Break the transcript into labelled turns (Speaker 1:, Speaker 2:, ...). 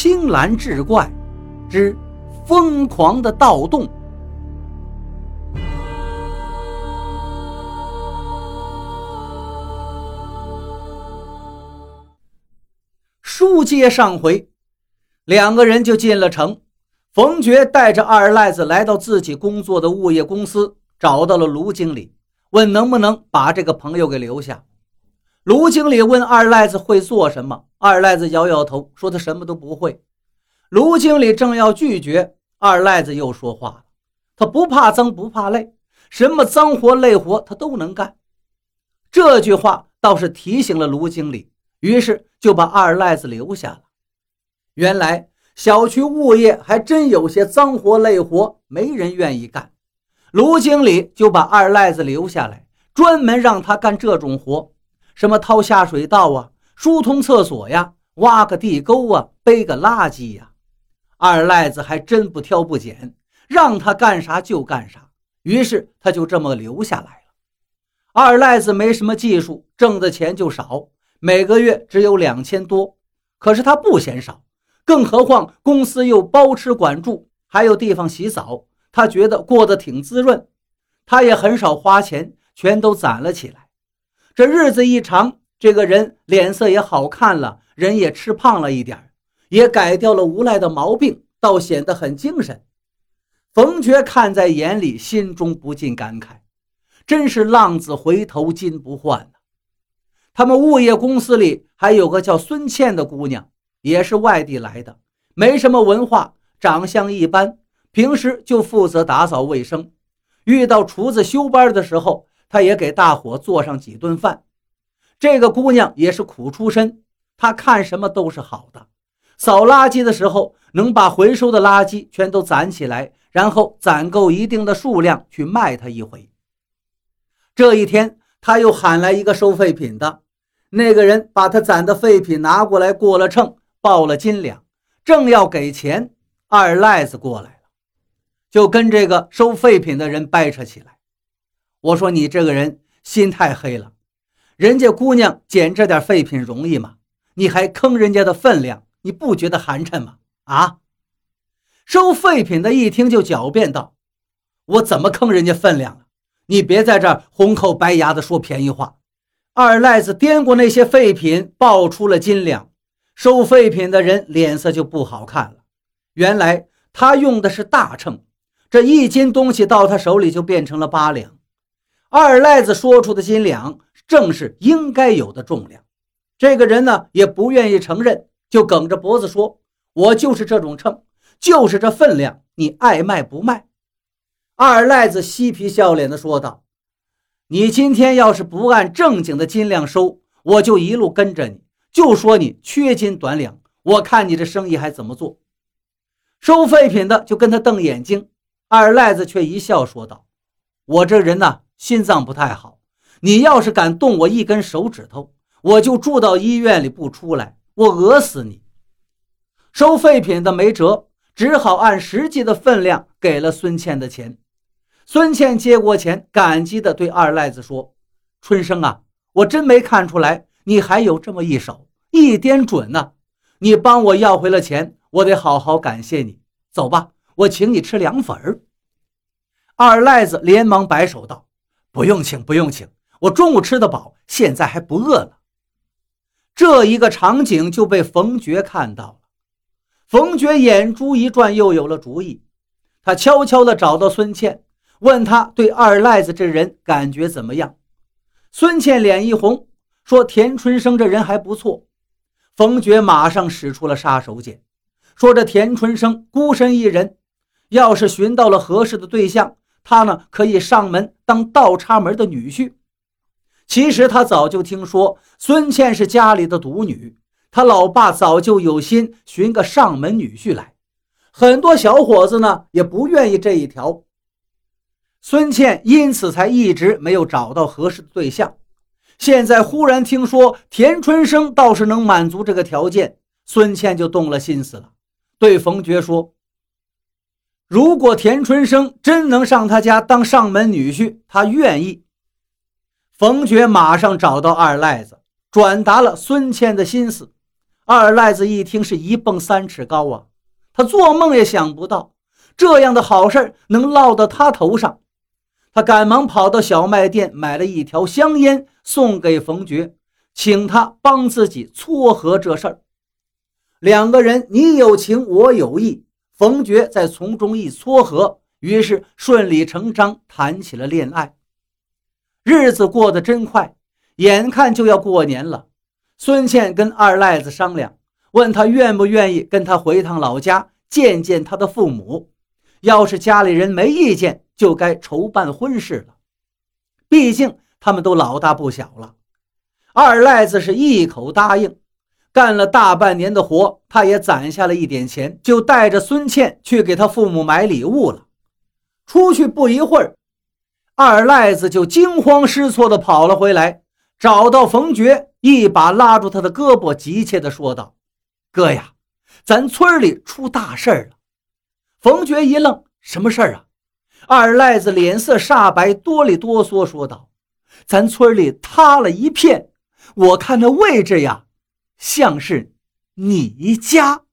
Speaker 1: 青蓝志怪之疯狂的盗洞。书接上回，两个人就进了城。冯觉带着二赖子来到自己工作的物业公司，找到了卢经理，问能不能把这个朋友给留下。卢经理问二赖子会做什么，二赖子摇摇头，说他什么都不会。卢经理正要拒绝，二赖子又说话了：“他不怕脏，不怕累，什么脏活累活他都能干。”这句话倒是提醒了卢经理，于是就把二赖子留下了。原来小区物业还真有些脏活累活，没人愿意干。卢经理就把二赖子留下来，专门让他干这种活。什么掏下水道啊，疏通厕所呀，挖个地沟啊，背个垃圾呀，二赖子还真不挑不拣，让他干啥就干啥。于是他就这么留下来了。二赖子没什么技术，挣的钱就少，每个月只有两千多。可是他不嫌少，更何况公司又包吃管住，还有地方洗澡，他觉得过得挺滋润。他也很少花钱，全都攒了起来。这日子一长，这个人脸色也好看了，人也吃胖了一点也改掉了无赖的毛病，倒显得很精神。冯觉看在眼里，心中不禁感慨：真是浪子回头金不换呐！他们物业公司里还有个叫孙倩的姑娘，也是外地来的，没什么文化，长相一般，平时就负责打扫卫生。遇到厨子休班的时候。他也给大伙做上几顿饭。这个姑娘也是苦出身，她看什么都是好的。扫垃圾的时候，能把回收的垃圾全都攒起来，然后攒够一定的数量去卖他一回。这一天，他又喊来一个收废品的，那个人把他攒的废品拿过来，过了秤，报了斤两，正要给钱，二赖子过来了，就跟这个收废品的人掰扯起来。我说你这个人心太黑了，人家姑娘捡这点废品容易吗？你还坑人家的分量，你不觉得寒碜吗？啊！收废品的一听就狡辩道：“我怎么坑人家分量了？你别在这红口白牙的说便宜话。”二赖子掂过那些废品，报出了斤两，收废品的人脸色就不好看了。原来他用的是大秤，这一斤东西到他手里就变成了八两。二赖子说出的斤两正是应该有的重量，这个人呢也不愿意承认，就梗着脖子说：“我就是这种秤，就是这分量，你爱卖不卖？”二赖子嬉皮笑脸地说道：“你今天要是不按正经的斤两收，我就一路跟着你，就说你缺斤短两，我看你这生意还怎么做？”收废品的就跟他瞪眼睛，二赖子却一笑说道：“我这人呢。”心脏不太好，你要是敢动我一根手指头，我就住到医院里不出来，我讹死你！收废品的没辙，只好按实际的分量给了孙倩的钱。孙倩接过钱，感激地对二赖子说：“春生啊，我真没看出来你还有这么一手，一点准呢！你帮我要回了钱，我得好好感谢你。走吧，我请你吃凉粉儿。”二赖子连忙摆手道。不用请，不用请，我中午吃得饱，现在还不饿呢。这一个场景就被冯觉看到了，冯觉眼珠一转，又有了主意。他悄悄地找到孙倩，问他对二赖子这人感觉怎么样。孙倩脸一红，说：“田春生这人还不错。”冯觉马上使出了杀手锏，说：“这田春生孤身一人，要是寻到了合适的对象。”他呢，可以上门当倒插门的女婿。其实他早就听说孙倩是家里的独女，他老爸早就有心寻个上门女婿来。很多小伙子呢也不愿意这一条，孙倩因此才一直没有找到合适的对象。现在忽然听说田春生倒是能满足这个条件，孙倩就动了心思了，对冯觉说。如果田春生真能上他家当上门女婿，他愿意。冯觉马上找到二赖子，转达了孙倩的心思。二赖子一听是一蹦三尺高啊，他做梦也想不到这样的好事能落到他头上。他赶忙跑到小卖店买了一条香烟送给冯觉，请他帮自己撮合这事儿。两个人你有情我有意，冯觉在从中一撮合，于是顺理成章谈起了恋爱。日子过得真快，眼看就要过年了。孙倩跟二赖子商量，问他愿不愿意跟他回趟老家见见他的父母。要是家里人没意见，就该筹办婚事了。毕竟他们都老大不小了。二赖子是一口答应。干了大半年的活，他也攒下了一点钱，就带着孙倩去给他父母买礼物了。出去不一会儿，二赖子就惊慌失措地跑了回来。找到冯觉，一把拉住他的胳膊，急切地说道：“哥呀，咱村里出大事了！”冯觉一愣：“什么事儿啊？”二赖子脸色煞白，哆里哆嗦说道：“咱村里塌了一片，我看那位置呀，像是你家。”